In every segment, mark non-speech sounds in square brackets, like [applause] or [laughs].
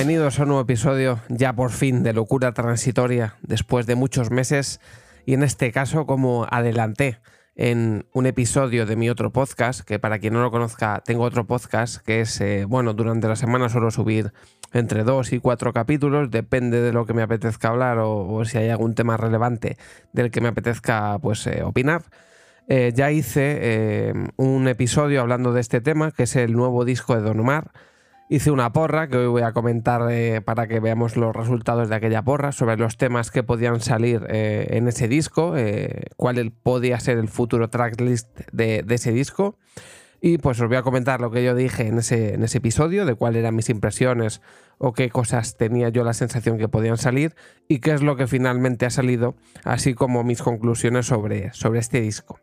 Bienvenidos a un nuevo episodio, ya por fin, de Locura Transitoria, después de muchos meses, y en este caso, como adelanté en un episodio de mi otro podcast, que para quien no lo conozca, tengo otro podcast que es, eh, bueno, durante la semana suelo subir entre dos y cuatro capítulos, depende de lo que me apetezca hablar o, si hay algún tema relevante del que me apetezca pues eh, opinar. Eh, ya hice un episodio hablando de este tema, que es el nuevo disco de Don Omar hice una porra que hoy voy a comentar para que veamos los resultados de aquella porra sobre los temas que podían salir eh, en ese disco, eh, cuál podía ser el futuro tracklist de, de, ese disco. Y pues os voy a comentar lo que yo dije en ese, episodio, de cuáles eran mis impresiones o qué cosas tenía yo la sensación que podían salir y qué es lo que finalmente ha salido, así como mis conclusiones sobre este disco.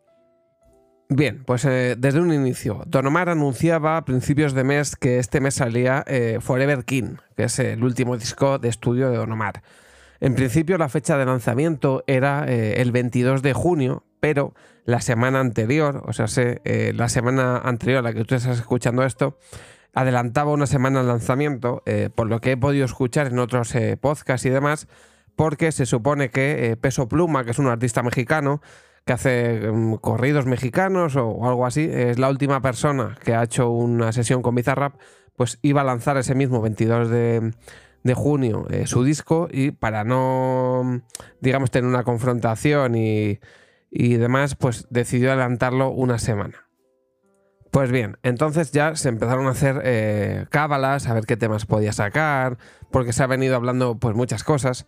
Bien, pues eh, desde un inicio, Don Omar anunciaba a principios de mes que este mes salía eh, Forever King, que es el último disco de estudio de Don Omar. En principio la fecha de lanzamiento era eh, el 22 de junio, pero la semana anterior, o sea, la semana anterior a la que tú estás escuchando esto, adelantaba una semana el lanzamiento, por lo que he podido escuchar en otros podcasts y demás, porque se supone que Peso Pluma, que es un artista mexicano, que hace mm, corridos mexicanos o, algo así, es la última persona que ha hecho una sesión con Bizarrap, pues iba a lanzar ese mismo 22 de, junio eh, su disco y para no, digamos, tener una confrontación y, y demás, pues decidió adelantarlo una semana. Pues bien, entonces ya se empezaron a hacer eh, cábalas, a ver qué temas podía sacar, porque se ha venido hablando pues muchas cosas.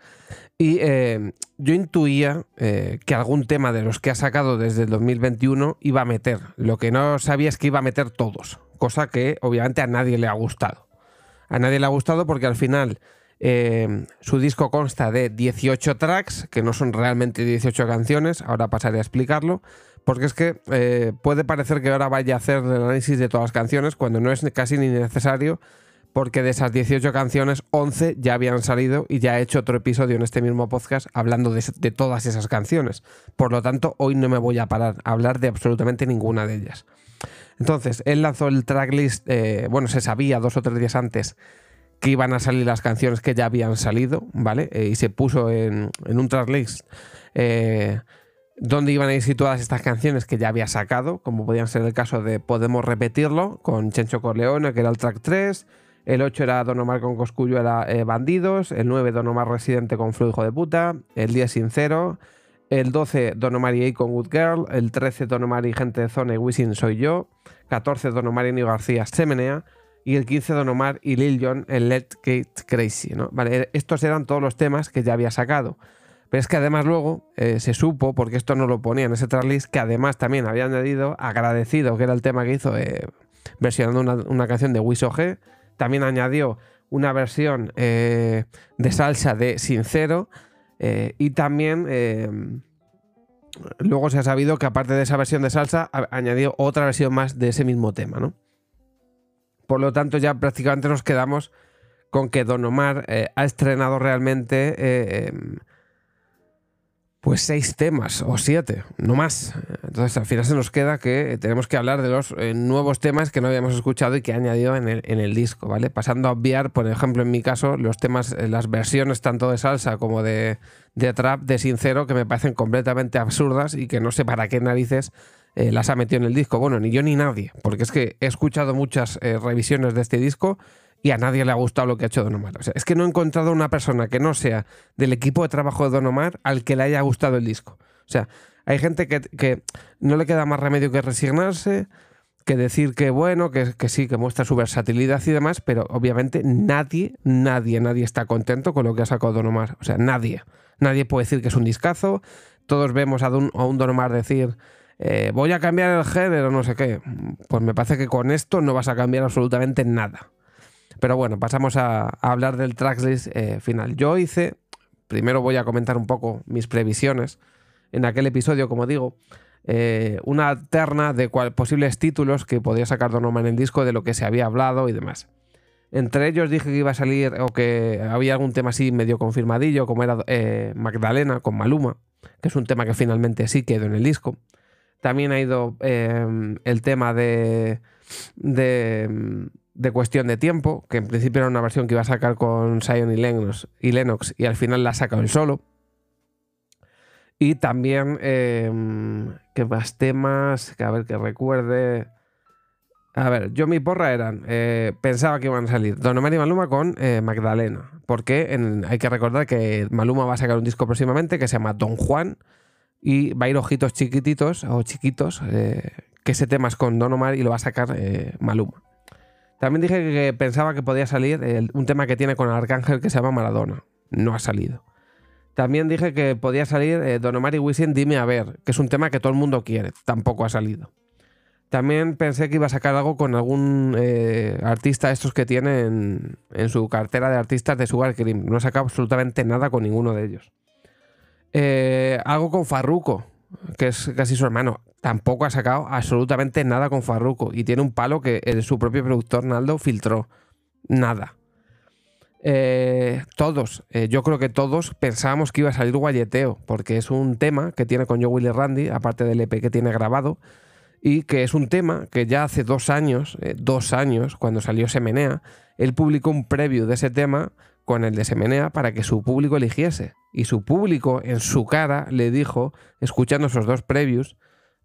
Y eh, yo intuía eh, que algún tema de los que ha sacado desde el 2021 iba a meter. Lo que no sabía es que iba a meter todos, cosa que obviamente a nadie le ha gustado. A nadie le ha gustado porque al final su disco consta de 18 tracks, que no son realmente 18 canciones, ahora pasaré a explicarlo porque es que eh, puede parecer que ahora vaya a hacer el análisis de todas las canciones cuando no es casi ni necesario, porque de esas 18 canciones, 11 ya habían salido y ya he hecho otro episodio en este mismo podcast hablando de, todas esas canciones. Por lo tanto, hoy no me voy a parar a hablar de absolutamente ninguna de ellas. Entonces, él lanzó el tracklist, eh, bueno, se sabía dos o tres días antes que iban a salir las canciones que ya habían salido, ¿vale? Eh, y se puso en, en un tracklist dónde iban a ir situadas estas canciones que ya había sacado, como podían ser el caso de Podemos Repetirlo con Chencho Corleone, que era el track 3, el 8 era Don Omar con Coscullo, era eh, Bandidos, el 9 Don Omar Residente con Flujo de Puta, el 10 Sincero, el 12 Don Omar y con Good Girl, el 13 Don Omar y Gente de Zona y Wisin Soy Yo, 14 Don Omar y García Semenea, y el 15 Don Omar y Lil Jon en Let Get Crazy. ¿no? Vale, estos eran todos los temas que ya había sacado. Pero es que además luego eh, se supo, porque esto no lo ponía en ese tracklist, que además también había añadido Agradecido, que era el tema que hizo eh, versionando una, canción de Wiso G. También añadió una versión eh, de salsa de Sincero. y también luego se ha sabido que aparte de esa versión de salsa, añadió otra versión más de ese mismo tema, ¿no? Por lo tanto, ya prácticamente nos quedamos con que Don Omar ha estrenado realmente em, pues seis temas o siete, no más. Entonces al final se nos queda que tenemos que hablar de los eh, nuevos temas que no habíamos escuchado y que ha añadido en el, en el, disco, ¿vale? Pasando a obviar, por ejemplo, en mi caso, los temas, eh, las versiones tanto de salsa como de, de, trap, de sincero, que me parecen completamente absurdas y que no sé para qué narices eh, las ha metido en el disco. Bueno, ni yo ni nadie, porque es que he escuchado muchas revisiones de este disco y a nadie le ha gustado lo que ha hecho Don Omar. O sea, es que no he encontrado una persona que no sea del equipo de trabajo de Don Omar al que le haya gustado el disco. O sea, hay gente que, no le queda más remedio que resignarse, que decir que bueno, que, sí, que muestra su versatilidad y demás, pero obviamente nadie, nadie, nadie está contento con lo que ha sacado Don Omar. O sea, nadie. Nadie puede decir que es un discazo. Todos vemos a, un, a un Don Omar decir, eh, voy a cambiar el género, no sé qué. Pues me parece que con esto no vas a cambiar absolutamente nada. Pero bueno, pasamos a, hablar del tracklist eh, final. Yo hice, primero voy a comentar un poco mis previsiones. En aquel episodio, como digo, eh, una terna de posibles títulos que podía sacar Don Omar en el disco, de lo que se había hablado y demás. Entre ellos dije que iba a salir o que había algún tema así medio confirmadillo, como era eh, Magdalena con Maluma, que es un tema que finalmente sí quedó en el disco. También ha ido el tema de, de de cuestión de tiempo, que en principio era una versión que iba a sacar con Sion y Lennox y, Lennox, y al final la ha sacado él solo. Y también, eh, ¿qué más temas? Que a ver, que recuerde. A ver, yo mi porra eran, eh, pensaba que iban a salir Don Omar y Maluma con eh, Magdalena, porque hay que recordar que Maluma va a sacar un disco próximamente que se llama Don Juan y va a ir ojitos chiquititos o chiquitos, eh, que ese tema es con Don Omar y lo va a sacar Maluma. También dije que pensaba que podía salir un tema que tiene con Arcángel que se llama Maradona, no ha salido. También dije que podía salir Don Omar y Wisin Dime a ver, que es un tema que todo el mundo quiere, tampoco ha salido. También pensé que iba a sacar algo con algún eh, artista estos que tiene en, su cartera de artistas de Sugar Cream. No ha sacado absolutamente nada con ninguno de ellos. Eh, algo con Farruko, que es casi su hermano. Tampoco ha sacado absolutamente nada con Farruko. Y tiene un palo que su propio productor Naldo filtró. Nada. Eh, todos, yo creo que todos pensábamos que iba a salir Guayeteo, porque es un tema que tiene con Joe Willy Randy, aparte del EP que tiene grabado y que es un tema que ya hace dos años, eh, dos años, cuando salió Semenea, él publicó un preview de ese tema con el de Semenea para que su público eligiese. Y su público en su cara le dijo, escuchando esos dos previews,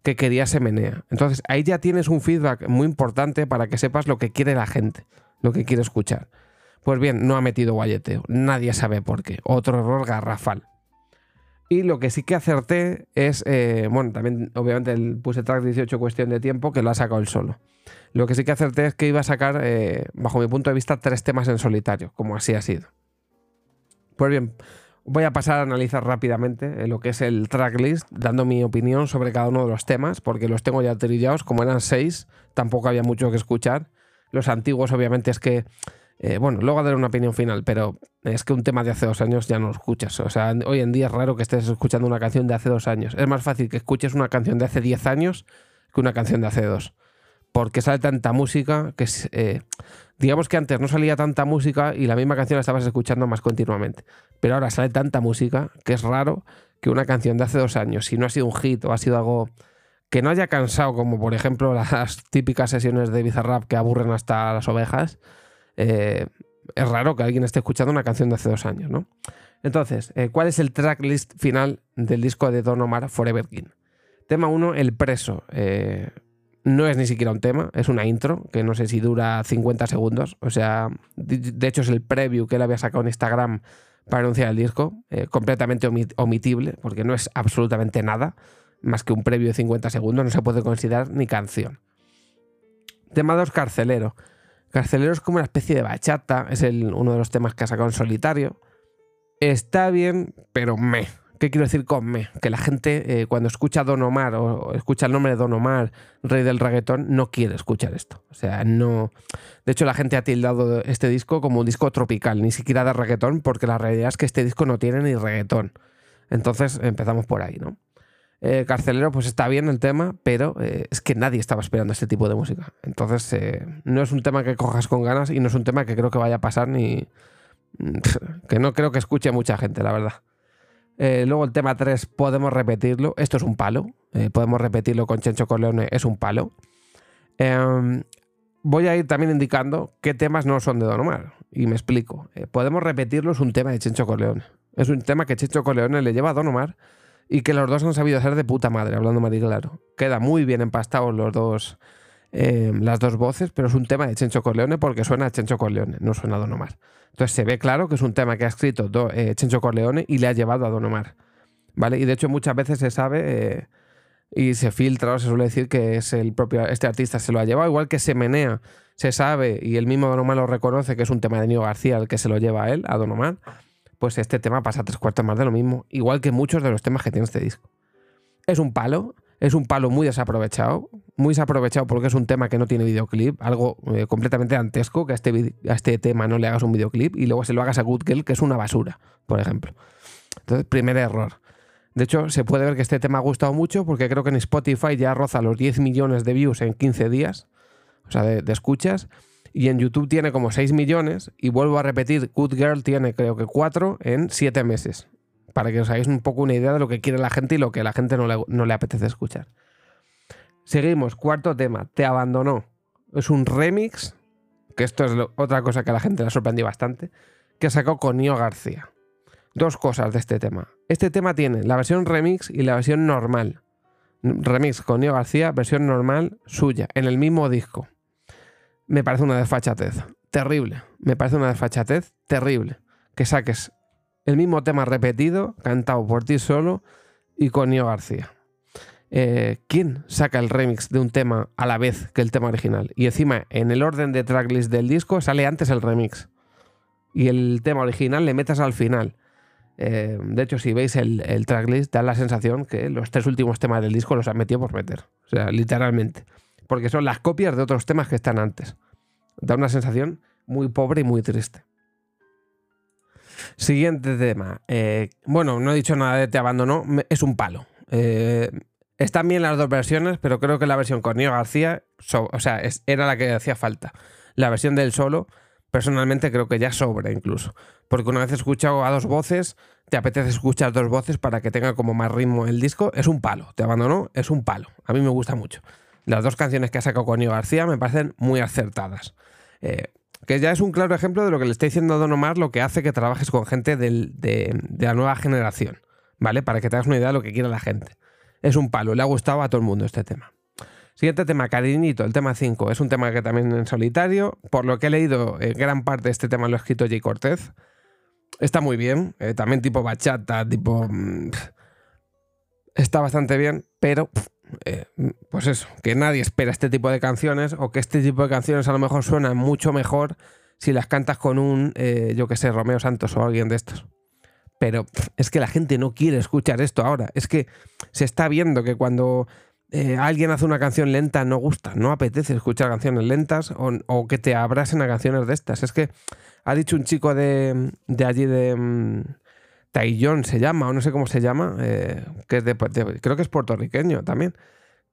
que quería Semenea. Entonces ahí ya tienes un feedback muy importante para que sepas lo que quiere la gente, lo que quiere escuchar. Pues bien, no ha metido guayeteo, nadie sabe por qué. Otro error garrafal. Y lo que sí que acerté es, eh, bueno, también obviamente el puse track 18 cuestión de tiempo que lo ha sacado él solo. Lo que sí que acerté es que iba a sacar, eh, bajo mi punto de vista, tres temas en solitario, como así ha sido. Pues bien, voy a pasar a analizar rápidamente eh, lo que es el tracklist, dando mi opinión sobre cada uno de los temas, porque los tengo ya trillados, como eran seis, tampoco había mucho que escuchar. Los antiguos, obviamente, es que eh, bueno, luego daré una opinión final, pero es que un tema de hace dos años ya no lo escuchas. O sea, hoy en día es raro que estés escuchando una canción de hace dos años. Es más fácil que escuches una canción de hace diez años que una canción de hace dos. Porque sale tanta música que eh, digamos que antes no salía tanta música y la misma canción la estabas escuchando más continuamente. Pero ahora sale tanta música que es raro que una canción de hace dos años, si no ha sido un hit o ha sido algo que no haya cansado, como por ejemplo [laughs] las típicas sesiones de Bizarrap que aburren hasta las ovejas, eh, es raro que alguien esté escuchando una canción de hace dos años, ¿no? Entonces, eh, ¿cuál es el tracklist final del disco de Don Omar Forever King? Tema 1, El Preso. Eh, no es ni siquiera un tema, es una intro que no sé si dura 50 segundos. O sea, de hecho es el preview que él había sacado en Instagram para anunciar el disco, completamente omitible, porque no es absolutamente nada, más que un preview de 50 segundos, no se puede considerar ni canción. Tema 2, Carcelero. Carcelero es como una especie de bachata, es el, uno de los temas que ha sacado en solitario. Está bien, pero me. ¿Qué quiero decir con me? Que la gente eh, cuando escucha Don Omar o, escucha el nombre de Don Omar, rey del reggaetón, no quiere escuchar esto. O sea, no... De hecho, la gente ha tildado este disco como un disco tropical, ni siquiera de reggaetón, porque la realidad es que este disco no tiene ni reggaetón. Entonces empezamos por ahí, ¿no? Eh, carcelero, pues está bien el tema, pero eh, es que nadie estaba esperando este tipo de música. Entonces, no es un tema que cojas con ganas y no es un tema que creo que vaya a pasar ni. [laughs] que no creo que escuche mucha gente, la verdad. Luego el tema 3, podemos repetirlo. Esto es un palo. podemos repetirlo con Chencho Corleone, es un palo. Em, voy a ir también indicando qué temas no son de Don Omar. Y me explico. podemos repetirlo, es un tema de Chencho Corleone. Es un tema que Chencho Corleone le lleva a Don Omar y que los dos han sabido hacer de puta madre, hablando mal y claro. Queda muy bien empastados los dos, eh, las dos voces, pero es un tema de Chencho Corleone porque suena a Chencho Corleone, no suena a Don Omar. Entonces se ve claro que es un tema que ha escrito eh, Chencho Corleone y le ha llevado a Don Omar. ¿Vale? Y de hecho muchas veces se sabe eh, y se filtra o se suele decir que es el propio, este artista se lo ha llevado, igual que se menea, se sabe y el mismo Don Omar lo reconoce que es un tema de Nio García el que se lo lleva a él, a Don Omar pues este tema pasa tres cuartos más de lo mismo, igual que muchos de los temas que tiene este disco. Es un palo, es un palo muy desaprovechado, muy desaprovechado porque es un tema que no tiene videoclip, algo eh, completamente dantesco, que a este, a este tema no le hagas un videoclip y luego se lo hagas a Good Girl, que es una basura, por ejemplo. Entonces, primer error. De hecho, se puede ver que este tema ha gustado mucho porque creo que en Spotify ya roza los 10 millones de views en 15 días, o sea, de escuchas y en YouTube tiene como 6 millones y vuelvo a repetir, Good Girl tiene creo que 4 en 7 meses, para que os hagáis un poco una idea de lo que quiere la gente y lo que la gente no le, no le apetece escuchar. Seguimos, cuarto tema, Te abandonó. Es un remix que esto es otra cosa que a la gente le sorprendió bastante, que sacado con Nio García. Dos cosas de este tema. Este tema tiene la versión remix y la versión normal. Remix con Nio García, versión normal suya, en el mismo disco. Me parece una desfachatez. Terrible. Me parece una desfachatez terrible. Que saques el mismo tema repetido, cantado por ti solo y con Nio García. Eh, ¿quién saca el remix de un tema a la vez que el tema original? Y encima, en el orden de tracklist del disco sale antes el remix. Y el tema original le metas al final. Eh, de hecho, si veis el, tracklist, da la sensación que los tres últimos temas del disco los han metido por meter. O sea, literalmente. Porque son las copias de otros temas que están antes. Da una sensación muy pobre y muy triste. Siguiente tema. Eh, bueno, no he dicho nada de Te Abandonó. Es un palo. Están bien las dos versiones, pero creo que la versión con Nio García, o sea, era la que hacía falta. La versión del solo, personalmente creo que ya sobra incluso. Porque una vez escuchado a dos voces, te apetece escuchar dos voces para que tenga como más ritmo el disco. Es un palo. Te abandonó, es un palo. A mí me gusta mucho. Las dos canciones que ha sacado con Nio García me parecen muy acertadas. Eh, que ya es un claro ejemplo de lo que le está diciendo a Don Omar, lo que hace que trabajes con gente de, la nueva generación. ¿Vale? Para que te hagas una idea de lo que quiere la gente es un palo. Le ha gustado a todo el mundo este tema. Siguiente tema, Cariñito, el tema 5. Es un tema que también en solitario. Por lo que he leído, eh, gran parte de este tema lo ha escrito Jay Cortez. Está muy bien. Eh, también tipo bachata, tipo. Mm, está bastante bien, pero. Eh, pues eso, que nadie espera este tipo de canciones o que este tipo de canciones a lo mejor suenan mucho mejor si las cantas con un, yo que sé, Romeo Santos o alguien de estos. Pero es que la gente no quiere escuchar esto ahora. Es que se está viendo que cuando eh, alguien hace una canción lenta no gusta, no apetece escuchar canciones lentas o, que te abrasen a canciones de estas. Es que ha dicho un chico de, allí de um, se llama, o no sé cómo se llama, eh, que es de, creo que es puertorriqueño también,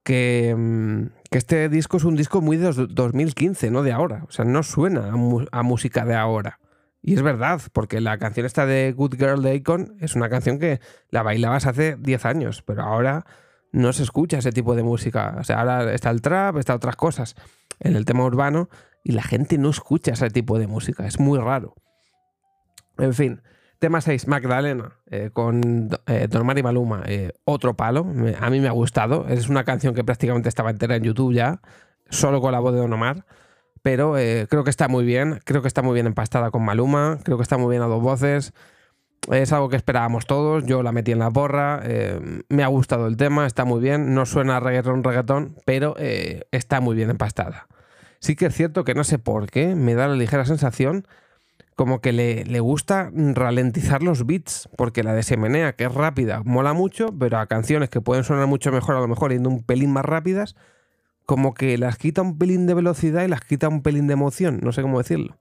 que, mm, que, este disco es un disco muy de 2015, no de ahora. O sea, no suena a música de ahora. Y es verdad, porque la canción esta de Good Girl de Akon es una canción que la bailabas hace 10 años, pero ahora no se escucha ese tipo de música. O sea, ahora está el trap, está otras cosas en el tema urbano y la gente no escucha ese tipo de música. Es muy raro. En fin, tema 6, Magdalena, eh, con eh, Don Omar y Maluma. Eh, otro palo, a mí me ha gustado. Es una canción que prácticamente estaba entera en YouTube ya, solo con la voz de Don Omar pero eh, creo que está muy bien, creo que está muy bien empastada con Maluma, creo que está muy bien a dos voces. Es algo que esperábamos todos, yo la metí en la porra, eh, me ha gustado el tema, está muy bien, no suena reggaetón, reggaetón, pero está muy bien empastada. Sí que es cierto que no sé por qué, me da la ligera sensación como que le, le gusta ralentizar los beats, porque la de Semenea, que es rápida, mola mucho, pero a canciones que pueden sonar mucho mejor, a lo mejor yendo un pelín más rápidas, como que las quita un pelín de velocidad y las quita un pelín de emoción, no sé cómo decirlo.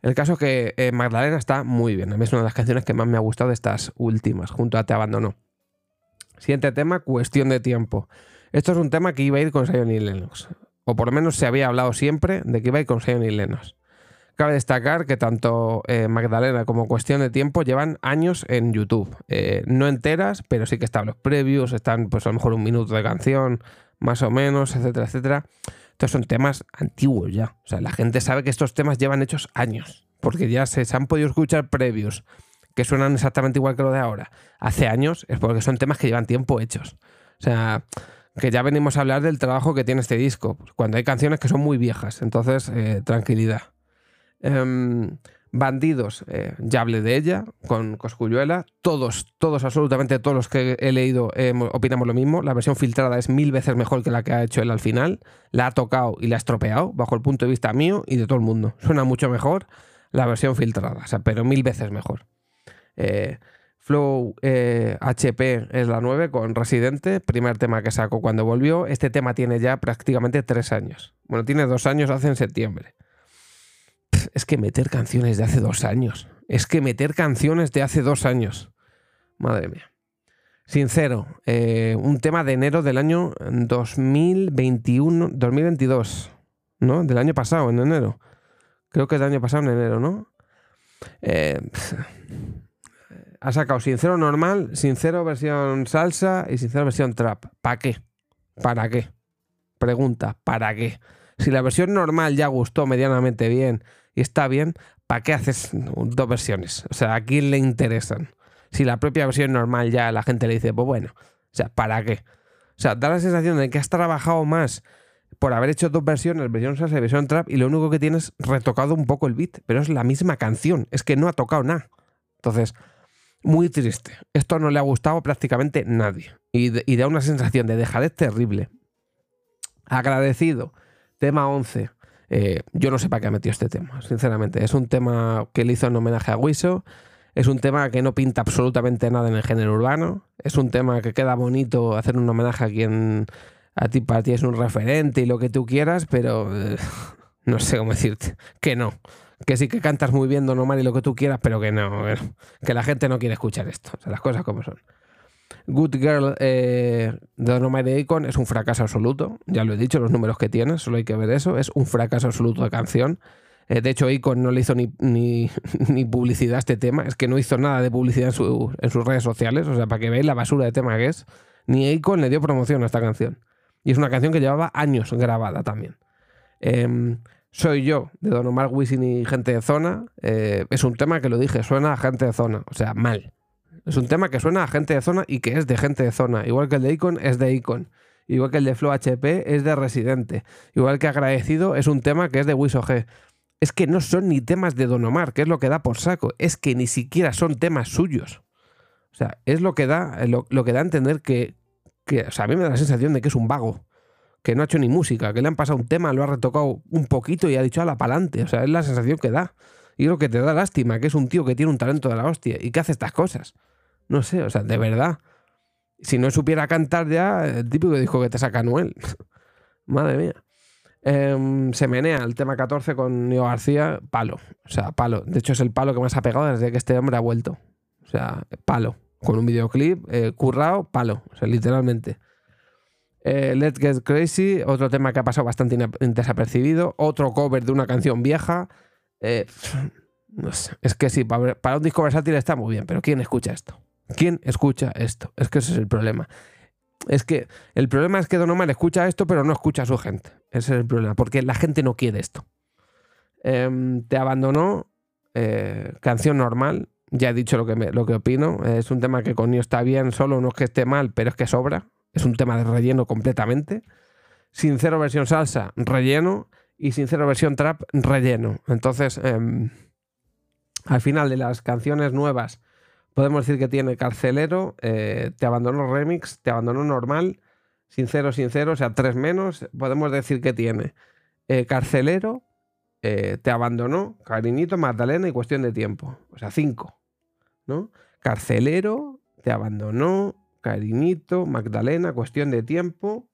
El caso es que eh, Magdalena está muy bien, a mí es una de las canciones que más me ha gustado de estas últimas, junto a Te Abandonó. Siguiente tema, cuestión de tiempo. Esto es un tema que iba a ir con Sion y Lennox, o por lo menos se había hablado siempre de que iba a ir con Sion y Lennox. Cabe destacar que tanto eh, Magdalena como Cuestión de Tiempo llevan años en YouTube. Eh, no enteras, pero sí que están los previews, están pues a lo mejor un minuto de canción, más o menos, etcétera, etcétera. Estos son temas antiguos ya. O sea, la gente sabe que estos temas llevan hechos años, porque ya se, han podido escuchar previos que suenan exactamente igual que lo de ahora. Hace años es porque son temas que llevan tiempo hechos. O sea, que ya venimos a hablar del trabajo que tiene este disco, cuando hay canciones que son muy viejas. Entonces, eh, tranquilidad. Em, Bandidos, eh, ya hablé de ella, con Coscuyuela. Todos, todos, absolutamente todos los que he leído opinamos lo mismo. La versión filtrada es mil veces mejor que la que ha hecho él al final. La ha tocado y la ha estropeado, bajo el punto de vista mío y de todo el mundo. Suena mucho mejor la versión filtrada, pero mil veces mejor. Eh, Flow HP eh, es la 9 con Residente, primer tema que sacó cuando volvió. Este tema tiene ya prácticamente tres años. Bueno, tiene dos años hace en septiembre es que meter canciones de hace dos años. Es que meter canciones de hace dos años. Madre mía. Sincero, eh, un tema de enero del año 2021, 2022, ¿no? Del año pasado, en enero. Creo que es del año pasado, en enero, ¿no? Eh, ha sacado sincero normal, sincero versión salsa y sincero versión trap. ¿Para qué? ¿Para qué? Pregunta, ¿para qué? Si la versión normal ya gustó medianamente bien y está bien, ¿para qué haces dos versiones? O sea, ¿a quién le interesan? Si la propia versión normal ya la gente le dice, pues bueno, o sea, ¿para qué? O sea, da la sensación de que has trabajado más por haber hecho dos versiones, versión salsa y versión trap, y lo único que tienes retocado un poco el beat, pero es la misma canción, es que no ha tocado nada. Entonces, muy triste. Esto no le ha gustado prácticamente nadie. Y, da una sensación de dejadez terrible. Agradecido. Tema 11. Eh, yo no sé para qué ha metido este tema, sinceramente. Es un tema que le hizo en homenaje a Wiso. Es un tema que no pinta absolutamente nada en el género urbano. Es un tema que queda bonito hacer un homenaje a quien a ti para ti es un referente y lo que tú quieras, pero eh, [laughs] no sé cómo decirte. Que no que sí que cantas muy bien Don Omar y lo que tú quieras, pero que no, que la gente no quiere escuchar esto. O sea, las cosas como son. Good Girl eh, de y Icon es un fracaso absoluto. Ya lo he dicho, los números que tiene, solo hay que ver eso. Es un fracaso absoluto de canción. Eh, de hecho, Icon no le hizo ni, [laughs] ni, publicidad a este tema. Es que no hizo nada de publicidad en, en, sus redes sociales. O sea, para que veáis la basura de tema que es. Ni Icon le dio promoción a esta canción. Y es una canción que llevaba años grabada también. Eh, soy yo, de Don Omar Wisin y Gente de Zona. Eh, es un tema que lo dije, suena a gente de zona, o sea, mal. Es un tema que suena a gente de zona y que es de gente de zona. Igual que el de Icon es de Icon. Igual que el de Flow HP es de Residente. Igual que Agradecido es un tema que es de Wiso G. Es que no son ni temas de Don Omar, que es lo que da por saco. Es que ni siquiera son temas suyos. O sea, es lo que da, lo, que da a entender que, que. O sea, a mí me da la sensación de que es un vago que no ha hecho ni música, que le han pasado un tema, lo ha retocado un poquito y ha dicho a la pa'lante. O sea, es la sensación que da. Y lo que te da lástima, que es un tío que tiene un talento de la hostia y que hace estas cosas. No sé, o sea, de verdad. Si no supiera cantar ya, el típico disco que te saca Noel. [laughs] Madre mía. Em, se menea el tema 14 con Nio García, palo. O sea, palo. De hecho, es el palo que más ha pegado desde que este hombre ha vuelto. O sea, palo. Con un videoclip eh, currado, palo. O sea, literalmente. Eh, Let's Get Crazy, otro tema que ha pasado bastante desapercibido. Otro cover de una canción vieja. Eh, es que sí, para, un disco versátil está muy bien, pero ¿quién escucha esto? ¿Quién escucha esto? Es que ese es el problema. Es que el problema es que Don Omar escucha esto, pero no escucha a su gente. Ese es el problema, porque la gente no quiere esto. Em, te abandonó, eh, canción normal. Ya he dicho lo que, lo que opino. Es un tema que con está bien, solo no es que esté mal, pero es que sobra. Es un tema de relleno completamente. Sincero versión salsa, relleno. Y sincero versión trap, relleno. Entonces, em, al final de las canciones nuevas, podemos decir que tiene Carcelero, eh, Te Abandono Remix, Te Abandono Normal, Sincero, Sincero, o sea, tres menos. Podemos decir que tiene eh, Carcelero, eh, Te Abandonó, Cariñito, Magdalena y Cuestión de Tiempo. O sea, cinco. ¿no? Carcelero, Te Abandonó, Cariñito, Magdalena, cuestión de tiempo.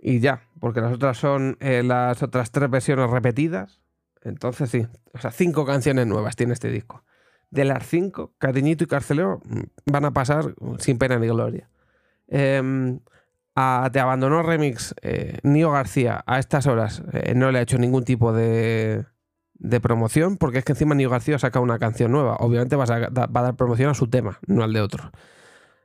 Y ya, porque las otras son las otras tres versiones repetidas. Entonces sí, o sea, cinco canciones nuevas tiene este disco. De las cinco, Cariñito y Carcelero mm, van a pasar sin pena ni gloria. Em, a Te Abandonó Remix, eh, Nio García a estas horas eh, no le ha hecho ningún tipo de, de promoción, porque es que encima Nio García saca una canción nueva. Obviamente va a, dar promoción a su tema, no al de otro.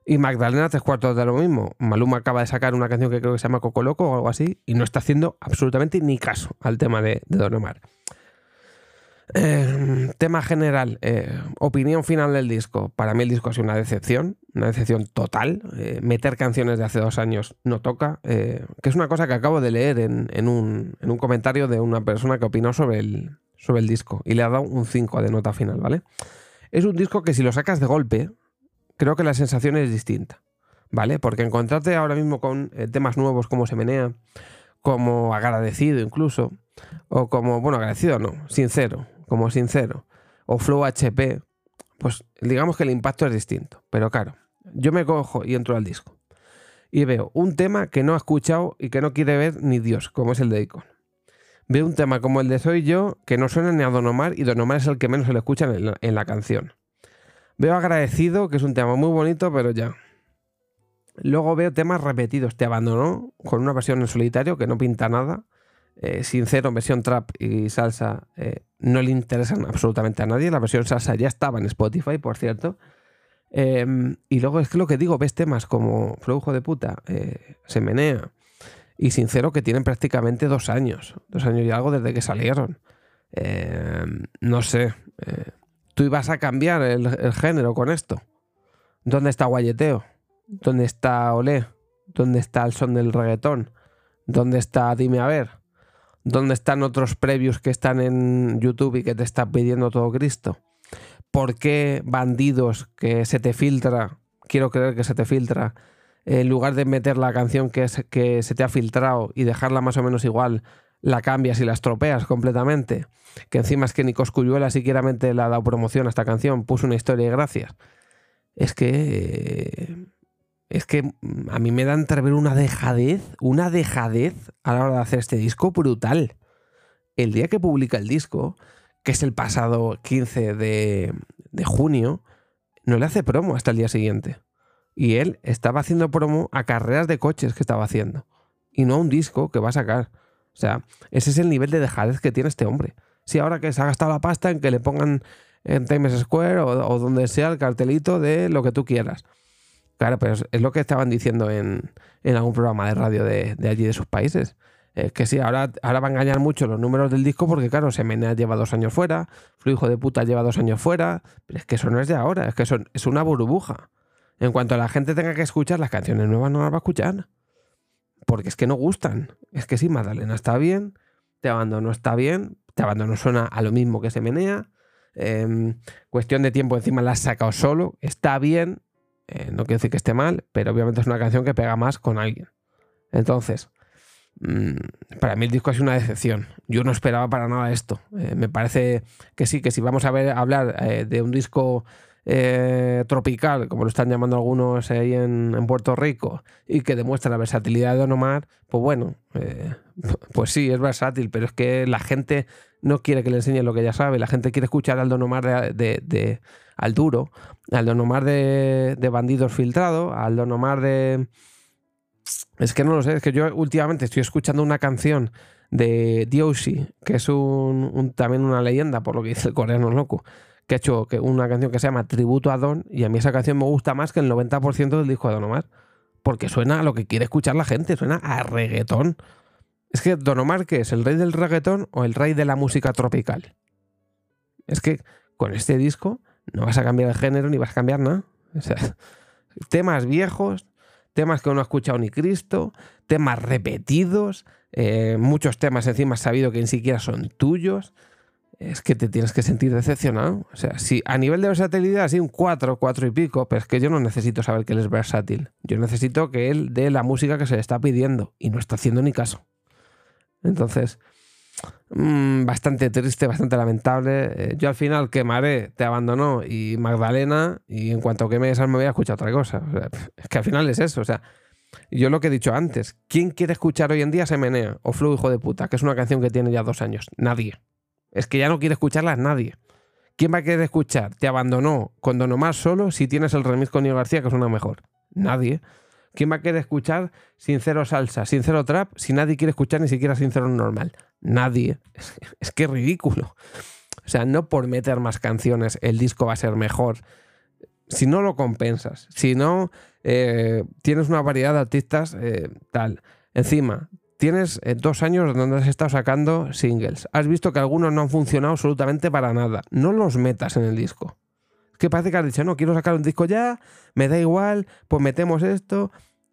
Y Magdalena, tres cuartos de lo mismo. Maluma acaba de sacar una canción que creo que se llama Coco Loco o algo así y no está haciendo absolutamente ni caso al tema de, Don Omar. Eh, tema general, eh, opinión final del disco. Para mí el disco ha sido una decepción, una decepción total. Eh, meter canciones de hace dos años no toca, que es una cosa que acabo de leer en, un, en, un, comentario de una persona que opinó sobre el, sobre el disco y le ha dado un 5 de nota final, ¿vale? Es un disco que si lo sacas de golpe, creo que la sensación es distinta, ¿vale? Porque encontrarte ahora mismo con temas nuevos como Se Menea, como Agradecido incluso, o como, bueno, agradecido no, sincero, como sincero, o Flow HP, pues digamos que el impacto es distinto. Pero claro, yo me cojo y entro al disco y veo un tema que no ha escuchado y que no quiere ver ni Dios, como es el de Icon. Veo un tema como el de Soy Yo, que no suena ni a Don Omar, y Don Omar es el que menos se le escucha en la canción. Veo agradecido, que es un tema muy bonito, pero ya. Luego veo temas repetidos. Te abandonó con una versión en solitario que no pinta nada. Eh, sincero, versión trap y salsa eh, no le interesan absolutamente a nadie. La versión salsa ya estaba en Spotify, por cierto. Em, y luego es que lo que digo, ves temas como Flujo de puta, eh, Se menea y Sincero que tienen prácticamente dos años, dos años y algo desde que salieron. Eh, no sé, tú ibas a cambiar el, género con esto. ¿Dónde está Guayeteo? ¿Dónde está Olé? ¿Dónde está el son del reggaetón? ¿Dónde está Dime a ver? ¿Dónde están otros previews que están en YouTube y que te está pidiendo todo Cristo? ¿Por qué bandidos que se te filtra, quiero creer que se te filtra, en lugar de meter la canción que, que se te ha filtrado y dejarla más o menos igual, la cambias y la estropeas completamente? Que encima es que ni Coscuyuela siquiera le ha dado promoción a esta canción, puso una historia de gracias. Es que es que mm, a mí me da entrever una dejadez, una dejadez a la hora de hacer este disco brutal. El día que publica el disco, que es el pasado 15 de, junio, no le hace promo hasta el día siguiente. Y él estaba haciendo promo a carreras de coches que estaba haciendo. Y no a un disco que va a sacar. O sea, ese es el nivel de dejadez que tiene este hombre. Si ahora que se ha gastado la pasta en que le pongan en Times Square o, o donde sea el cartelito de lo que tú quieras. Claro, pero es, lo que estaban diciendo en, algún programa de radio de, allí, de sus países. que sí, ahora, ahora va a engañar mucho los números del disco porque, claro, Semena lleva dos años fuera, Flujo de puta lleva dos años fuera, pero es que eso no es de ahora, es que eso es una burbuja. En cuanto a la gente tenga que escuchar las canciones nuevas, no las va a escuchar. Porque es que no gustan. Es que sí, Magdalena está bien, Te Abandono está bien, Te Abandono suena a lo mismo que se menea. Em, cuestión de tiempo encima la has sacado solo, está bien, eh, no quiero decir que esté mal, pero obviamente es una canción que pega más con alguien. Entonces, mm, para mí el disco es una decepción. Yo no esperaba para nada esto. Eh, me parece que sí, que si vamos a ver hablar eh, de un disco tropical, como lo están llamando algunos ahí en, Puerto Rico, y que demuestra la versatilidad de Don Omar, pues bueno, [laughs] pues sí, es versátil, pero es que la gente no quiere que le enseñe lo que ya sabe, la gente quiere escuchar al Don Omar de al duro, al Don Omar de, bandidos filtrado, al Don Omar de... Es que no lo sé, es que yo últimamente estoy escuchando una canción de Dioshi, que es un, también una leyenda, por lo que dice el coreano loco, que ha hecho una canción que se llama Tributo a Don, y a mí esa canción me gusta más que el 90% del disco de Don Omar, porque suena a lo que quiere escuchar la gente, suena a reggaetón. Es que Don Omar, ¿qué es? ¿El rey del reggaetón o el rey de la música tropical? Es que con este disco no vas a cambiar el género ni vas a cambiar nada. Temas viejos, temas que no ha escuchado ni Cristo, temas repetidos, eh, muchos temas encima sabido que ni siquiera son tuyos. Es que te tienes que sentir decepcionado. O sea, si a nivel de versatilidad, sí, un 4, 4 y pico, pero es que yo no necesito saber que él es versátil. Yo necesito que él dé la música que se le está pidiendo y no está haciendo ni caso. Entonces, Mm, bastante triste, bastante lamentable. Eh, yo al final quemaré, te abandonó y Magdalena, y en cuanto queme esa me voy a escuchar otra cosa. es que al final es eso. O sea, yo lo que he dicho antes, ¿quién quiere escuchar hoy en día Se Menea o Flu Hijo de Puta, que es una canción que tiene ya dos años? Nadie. Es que ya no quiere escucharlas nadie. ¿Quién va a querer escuchar? Te abandonó con Don Omar solo si tienes el remix con Nio García, que es una mejor. Nadie. ¿Quién va a querer escuchar sincero salsa, sincero trap, si nadie quiere escuchar ni siquiera sincero normal? Nadie. Es, que es ridículo. O sea, no por meter más canciones el disco va a ser mejor. Si no lo compensas, si no eh, tienes una variedad de artistas, eh, tal. Encima, tienes eh, dos años donde has estado sacando singles. Has visto que algunos no han funcionado absolutamente para nada. No los metas en el disco que parece que has dicho, no, quiero sacar un disco ya, me da igual, pues metemos esto.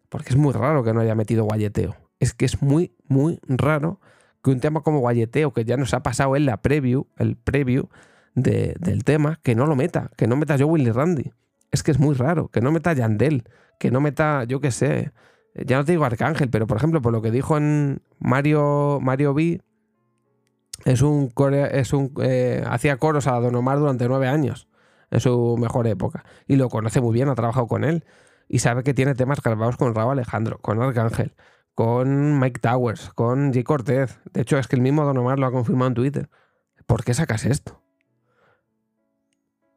Porque es muy raro que no haya metido guayeteo. Es que es muy, muy raro que un tema como guayeteo, que ya nos ha pasado en la preview, el preview del tema, que no lo meta, que no meta yo Willy Randy. Es que es muy raro, que no meta Yandel, que no meta, yo qué sé, ya no te digo Arcángel, pero por ejemplo, por lo que dijo en Mario, Mario B, es un, es un eh, hacía coros a Don Omar durante nueve años en su mejor época. Y lo conoce muy bien, ha trabajado con él. Y sabe que tiene temas grabados con Raúl Alejandro, con Arcángel, con Mike Towers, con J. Cortez. De hecho, es que el mismo Don Omar lo ha confirmado en Twitter. ¿Por qué sacas esto?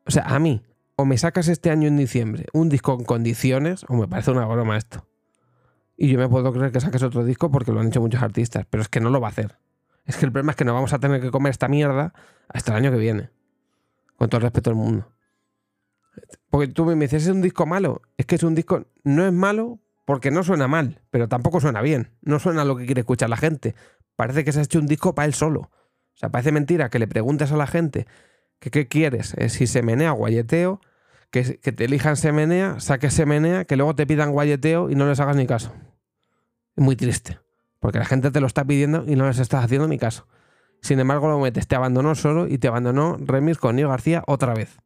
O sea, a mí, o me sacas este año en diciembre un disco en condiciones, o me parece una broma esto. Y yo me puedo creer que saques otro disco porque lo han hecho muchos artistas, pero es que no lo va a hacer. Es que el problema es que no vamos a tener que comer esta mierda hasta el año que viene. Con todo el respeto del mundo. Porque tú me dices, ¿es un disco malo? Es que es un disco, no es malo, porque no suena mal, pero tampoco suena bien. No suena lo que quiere escuchar la gente. Parece que se ha hecho un disco para él solo. O sea, parece mentira que le preguntes a la gente que qué quieres, eh, si se menea guayeteo, que, que te elijan se menea, saques se menea, que luego te pidan guayeteo y no les hagas ni caso. Es muy triste, porque la gente te lo está pidiendo y no les estás haciendo ni caso. Sin embargo, lo metes, te abandonó solo y te abandonó remix con Nio García otra vez.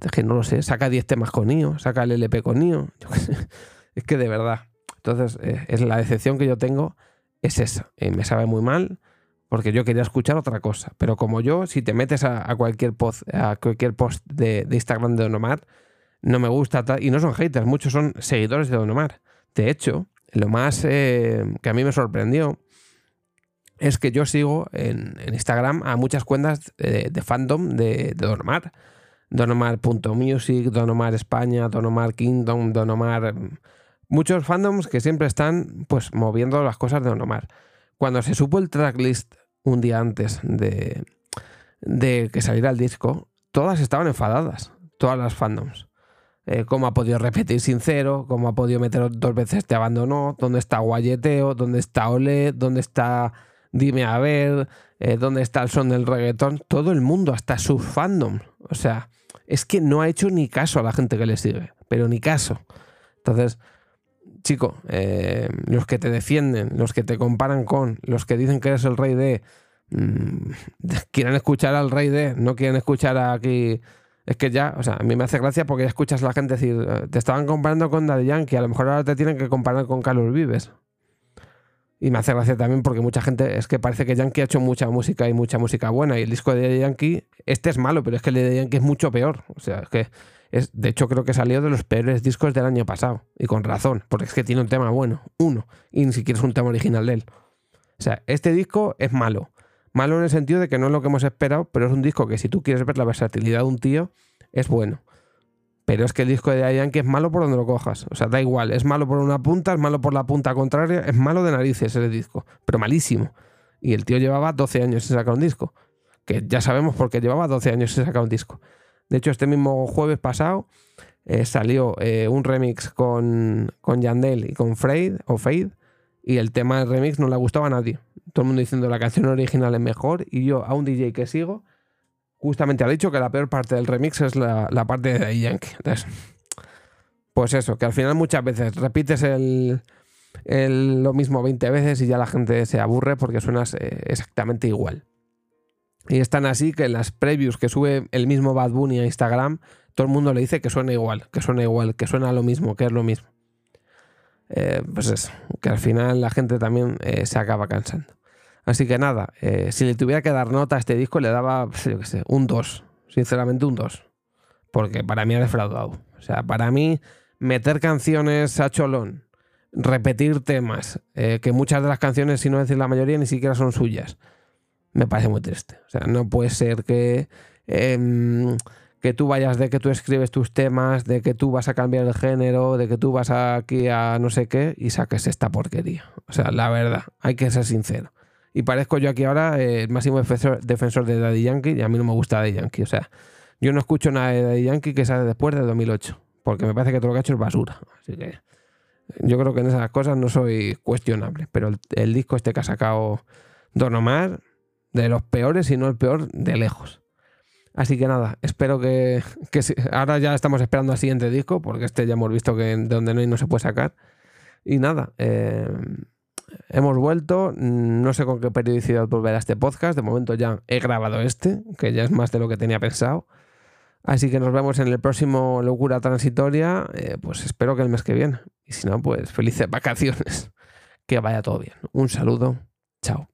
Es que no lo sé, saca 10 temas con Nio, saca el LP con Nio. [laughs] es que de verdad. Entonces, eh, es la decepción que yo tengo es esa. Eh, me sabe muy mal porque yo quería escuchar otra cosa. Pero como yo, si te metes a, cualquier post, a cualquier post de, Instagram de Don Omar, no me gusta. Y no son haters, muchos son seguidores de Don Omar. De hecho, lo más eh, que a mí me sorprendió es que yo sigo en, Instagram a muchas cuentas de, fandom de, Don Omar. Donomar.music, Don Omar España, Don Omar Kingdom, Don Omar... Muchos fandoms que siempre están pues moviendo las cosas de Don Omar. Cuando se supo el tracklist un día antes de, que saliera el disco, todas estaban enfadadas, todas las fandoms. Eh, cómo ha podido repetir sincero, cómo ha podido meter dos veces te abandonó, dónde está Guayeteo, dónde está Ole, dónde está Dime a ver, eh, dónde está el son del reggaetón. Todo el mundo, hasta su fandom. O sea, es que no ha hecho ni caso a la gente que le sigue, pero ni caso. Entonces, chico, eh, los que te defienden, los que te comparan con, los que dicen que eres el rey de, mm, [laughs] quieren escuchar al rey de, no quieren escuchar aquí. Es que ya, o sea, a mí me hace gracia porque ya escuchas a la gente decir, eh, te estaban comparando con Daddy Yankee, a lo mejor ahora te tienen que comparar con Carlos Vives. Y me hace gracia también porque mucha gente, es que parece que Yankee ha hecho mucha música y mucha música buena. Y el disco de Yankee, este es malo, pero es que el de Yankee es mucho peor. O sea, es que, de hecho, creo que salió de los peores discos del año pasado. Y con razón, porque es que tiene un tema bueno, uno, y ni siquiera es un tema original de él. O sea, este disco es malo. Malo en el sentido de que no es lo que hemos esperado, pero es un disco que si tú quieres ver la versatilidad de un tío, es bueno. Pero es que el disco de Yankee es malo por donde lo cojas. O sea, da igual. Es malo por una punta, es malo por la punta contraria, es malo de narices ese disco. Pero malísimo. Y el tío llevaba 12 años sin sacar un disco. Que ya sabemos por qué llevaba 12 años sin sacar un disco. De hecho, este mismo jueves pasado eh, salió eh, un remix con, con Yandel y con Fade, o Fade. Y el tema del remix no le gustaba a nadie. Todo el mundo diciendo la canción original es mejor. Y yo, a un DJ que sigo, justamente ha dicho que la peor parte del remix es la, parte de Yankee. pues eso, que al final muchas veces repites el, lo mismo 20 veces y ya la gente se aburre porque suenas eh, exactamente igual. Y es tan así que en las previews que sube el mismo Bad Bunny a Instagram, todo el mundo le dice que suena igual, que suena igual, que suena lo mismo, que es lo mismo. Eh, pues eso, que al final la gente también eh, se acaba cansando. Así que nada, eh, si le tuviera que dar nota a este disco, le daba, yo qué sé, un 2. Sinceramente, un 2. Porque para mí ha defraudado. O sea, para mí, meter canciones a cholón, repetir temas, que muchas de las canciones, si no decir la mayoría, ni siquiera son suyas, me parece muy triste. O sea, no puede ser que. Em, que tú vayas de que tú escribes tus temas, de que tú vas a cambiar el género, de que tú vas aquí a no sé qué y saques esta porquería. O sea, la verdad, hay que ser sincero. Y parezco yo aquí ahora el máximo defensor, de Daddy Yankee y a mí no me gusta Daddy Yankee. O sea, yo no escucho nada de Daddy Yankee que sale después de 2008, porque me parece que todo lo que ha hecho es basura. Así que yo creo que en esas cosas no soy cuestionable, pero el, disco este que ha sacado Don Omar, de los peores, y no el peor, de lejos. Así que nada, espero que, que, ahora ya estamos esperando al siguiente disco, porque este ya hemos visto que de donde no hay no se puede sacar. Y nada, eh, hemos vuelto. No sé con qué periodicidad volverá este podcast. De momento ya he grabado este, que ya es más de lo que tenía pensado. Así que nos vemos en el próximo Locura Transitoria. Eh, pues espero que el mes que viene. Y si no, pues felices [laughs] vacaciones. Que vaya todo bien. Un saludo. Chao.